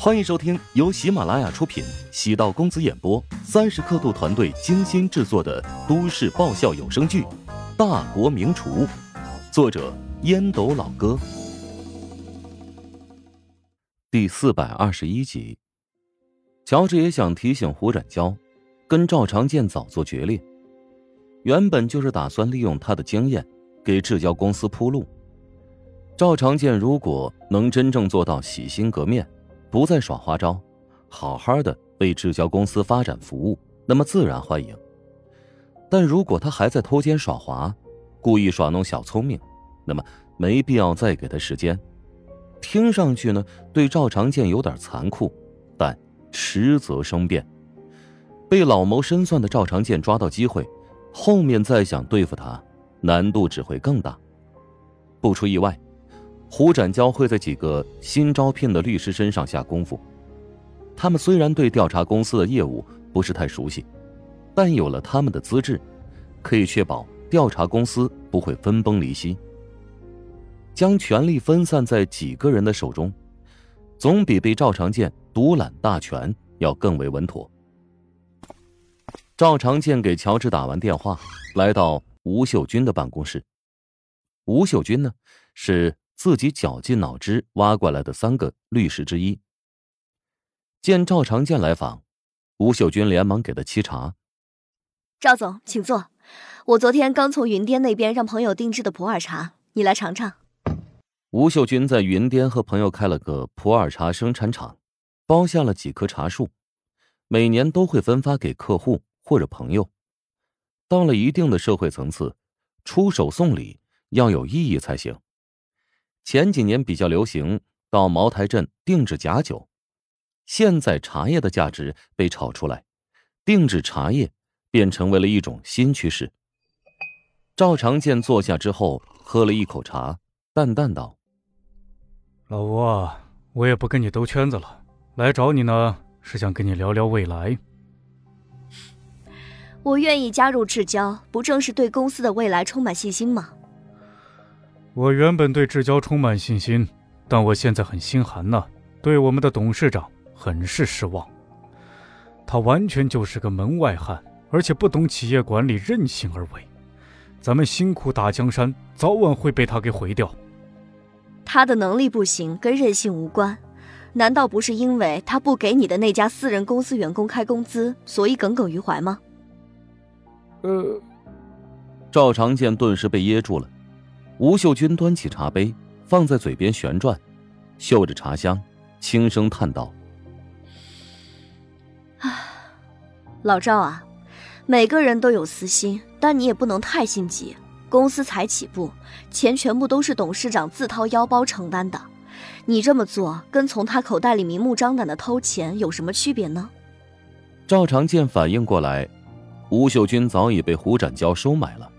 欢迎收听由喜马拉雅出品、喜道公子演播、三十刻度团队精心制作的都市爆笑有声剧《大国名厨》，作者烟斗老哥，第四百二十一集。乔治也想提醒胡展娇，跟赵长健早做决裂。原本就是打算利用他的经验，给制胶公司铺路。赵长健如果能真正做到洗心革面。不再耍花招，好好的为制胶公司发展服务，那么自然欢迎。但如果他还在偷奸耍滑，故意耍弄小聪明，那么没必要再给他时间。听上去呢，对赵长健有点残酷，但实则生变。被老谋深算的赵长健抓到机会，后面再想对付他，难度只会更大。不出意外。胡展娇会在几个新招聘的律师身上下功夫。他们虽然对调查公司的业务不是太熟悉，但有了他们的资质，可以确保调查公司不会分崩离析。将权力分散在几个人的手中，总比被赵长健独揽大权要更为稳妥。赵长健给乔治打完电话，来到吴秀军的办公室。吴秀军呢，是。自己绞尽脑汁挖过来的三个律师之一，见赵长健来访，吴秀君连忙给他沏茶。赵总，请坐。我昨天刚从云巅那边让朋友定制的普洱茶，你来尝尝。吴秀军在云巅和朋友开了个普洱茶生产厂，包下了几棵茶树，每年都会分发给客户或者朋友。到了一定的社会层次，出手送礼要有意义才行。前几年比较流行到茅台镇定制假酒，现在茶叶的价值被炒出来，定制茶叶便成为了一种新趋势。赵长健坐下之后，喝了一口茶，淡淡道：“老吴啊，我也不跟你兜圈子了，来找你呢，是想跟你聊聊未来。我愿意加入至交，不正是对公司的未来充满信心吗？”我原本对志交充满信心，但我现在很心寒呐，对我们的董事长很是失望。他完全就是个门外汉，而且不懂企业管理，任性而为。咱们辛苦打江山，早晚会被他给毁掉。他的能力不行，跟任性无关。难道不是因为他不给你的那家私人公司员工开工资，所以耿耿于怀吗？呃，赵长健顿时被噎住了。吴秀君端起茶杯，放在嘴边旋转，嗅着茶香，轻声叹道：“啊，老赵啊，每个人都有私心，但你也不能太心急。公司才起步，钱全部都是董事长自掏腰包承担的，你这么做跟从他口袋里明目张胆的偷钱有什么区别呢？”赵长健反应过来，吴秀君早已被胡展娇收买了。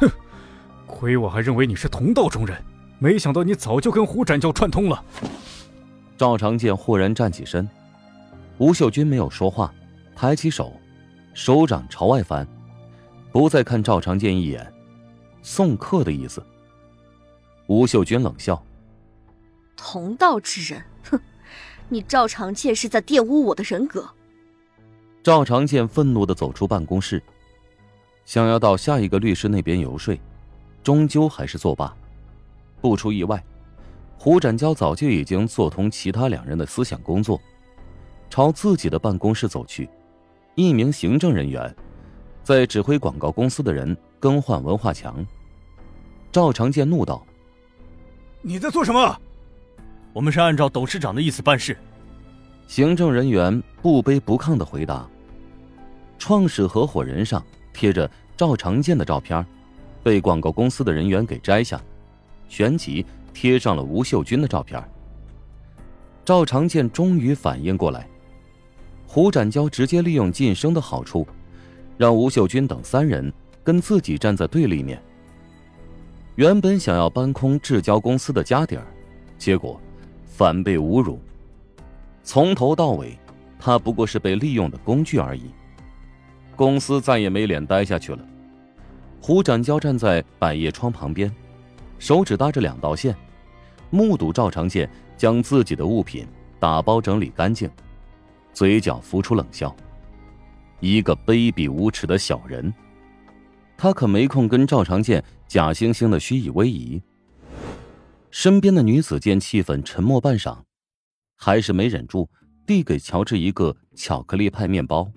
哼。亏我还认为你是同道中人，没想到你早就跟胡展教串通了。赵长健忽然站起身，吴秀君没有说话，抬起手，手掌朝外翻，不再看赵长健一眼，送客的意思。吴秀君冷笑：“同道之人，哼，你赵长健是在玷污我的人格。”赵长健愤怒的走出办公室，想要到下一个律师那边游说。终究还是作罢。不出意外，胡展娇早就已经做通其他两人的思想工作，朝自己的办公室走去。一名行政人员在指挥广告公司的人更换文化墙。赵长健怒道：“你在做什么？我们是按照董事长的意思办事。”行政人员不卑不亢的回答：“创始合伙人上贴着赵长健的照片。”被广告公司的人员给摘下，旋即贴上了吴秀君的照片。赵长健终于反应过来，胡展娇直接利用晋升的好处，让吴秀君等三人跟自己站在对立面。原本想要搬空制胶公司的家底儿，结果反被侮辱。从头到尾，他不过是被利用的工具而已。公司再也没脸待下去了。胡展娇站在百叶窗旁边，手指搭着两道线，目睹赵长健将自己的物品打包整理干净，嘴角浮出冷笑。一个卑鄙无耻的小人，他可没空跟赵长健假惺惺的虚以威仪。身边的女子见气氛沉默半晌，还是没忍住，递给乔治一个巧克力派面包。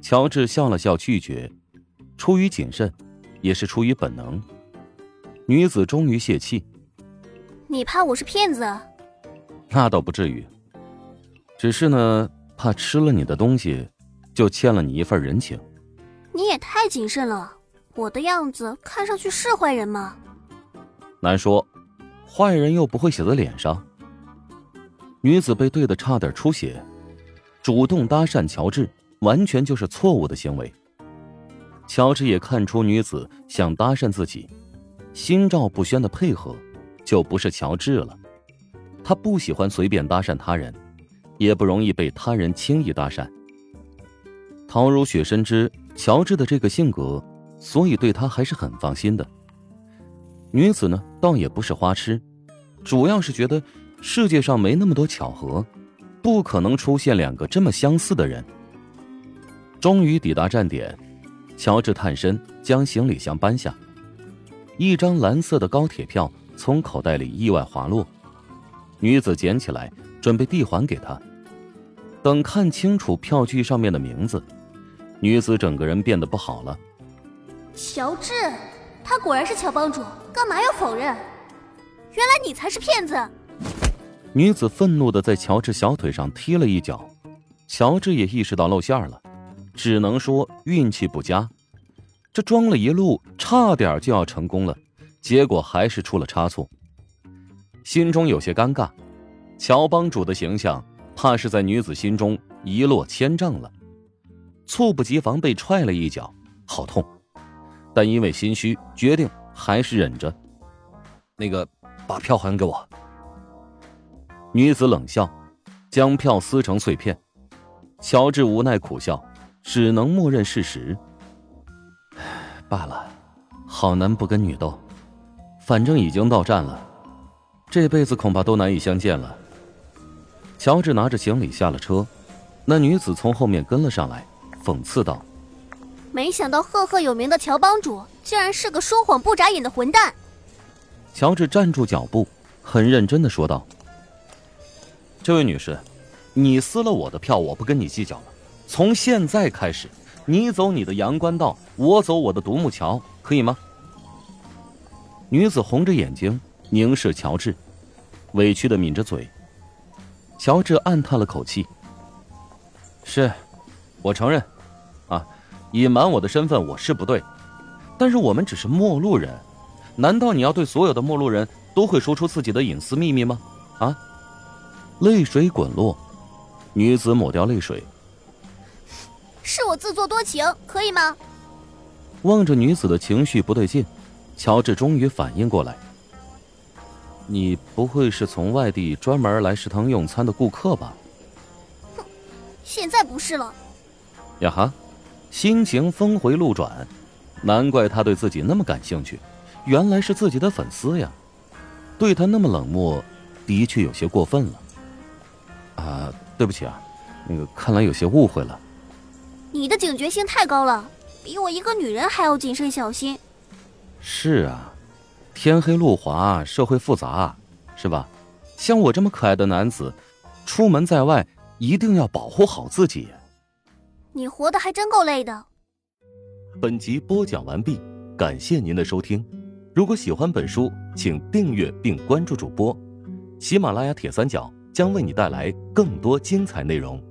乔治笑了笑拒绝，出于谨慎，也是出于本能。女子终于泄气：“你怕我是骗子？那倒不至于，只是呢，怕吃了你的东西。”就欠了你一份人情，你也太谨慎了。我的样子看上去是坏人吗？难说，坏人又不会写在脸上。女子被怼的差点出血，主动搭讪乔治，完全就是错误的行为。乔治也看出女子想搭讪自己，心照不宣的配合，就不是乔治了。他不喜欢随便搭讪他人，也不容易被他人轻易搭讪。陶如雪深知乔治的这个性格，所以对他还是很放心的。女子呢，倒也不是花痴，主要是觉得世界上没那么多巧合，不可能出现两个这么相似的人。终于抵达站点，乔治探身将行李箱搬下，一张蓝色的高铁票从口袋里意外滑落，女子捡起来准备递还给他，等看清楚票据上面的名字。女子整个人变得不好了。乔治，他果然是乔帮主，干嘛要否认？原来你才是骗子！女子愤怒的在乔治小腿上踢了一脚，乔治也意识到露馅了，只能说运气不佳。这装了一路，差点就要成功了，结果还是出了差错，心中有些尴尬。乔帮主的形象，怕是在女子心中一落千丈了。猝不及防被踹了一脚，好痛！但因为心虚，决定还是忍着。那个，把票还给我。女子冷笑，将票撕成碎片。乔治无奈苦笑，只能默认事实。罢了，好男不跟女斗，反正已经到站了，这辈子恐怕都难以相见了。乔治拿着行李下了车，那女子从后面跟了上来。讽刺道：“没想到赫赫有名的乔帮主，竟然是个说谎不眨眼的混蛋。”乔治站住脚步，很认真的说道：“这位女士，你撕了我的票，我不跟你计较了。从现在开始，你走你的阳关道，我走我的独木桥，可以吗？”女子红着眼睛凝视乔治，委屈的抿着嘴。乔治暗叹了口气：“是，我承认。”啊，隐瞒我的身份我是不对，但是我们只是陌路人，难道你要对所有的陌路人都会说出自己的隐私秘密吗？啊！泪水滚落，女子抹掉泪水，是我自作多情，可以吗？望着女子的情绪不对劲，乔治终于反应过来，你不会是从外地专门来食堂用餐的顾客吧？哼，现在不是了。呀哈！心情峰回路转，难怪他对自己那么感兴趣，原来是自己的粉丝呀！对他那么冷漠，的确有些过分了。啊，对不起啊，那个看来有些误会了。你的警觉性太高了，比我一个女人还要谨慎小心。是啊，天黑路滑，社会复杂，是吧？像我这么可爱的男子，出门在外一定要保护好自己。你活得还真够累的。本集播讲完毕，感谢您的收听。如果喜欢本书，请订阅并关注主播。喜马拉雅铁三角将为你带来更多精彩内容。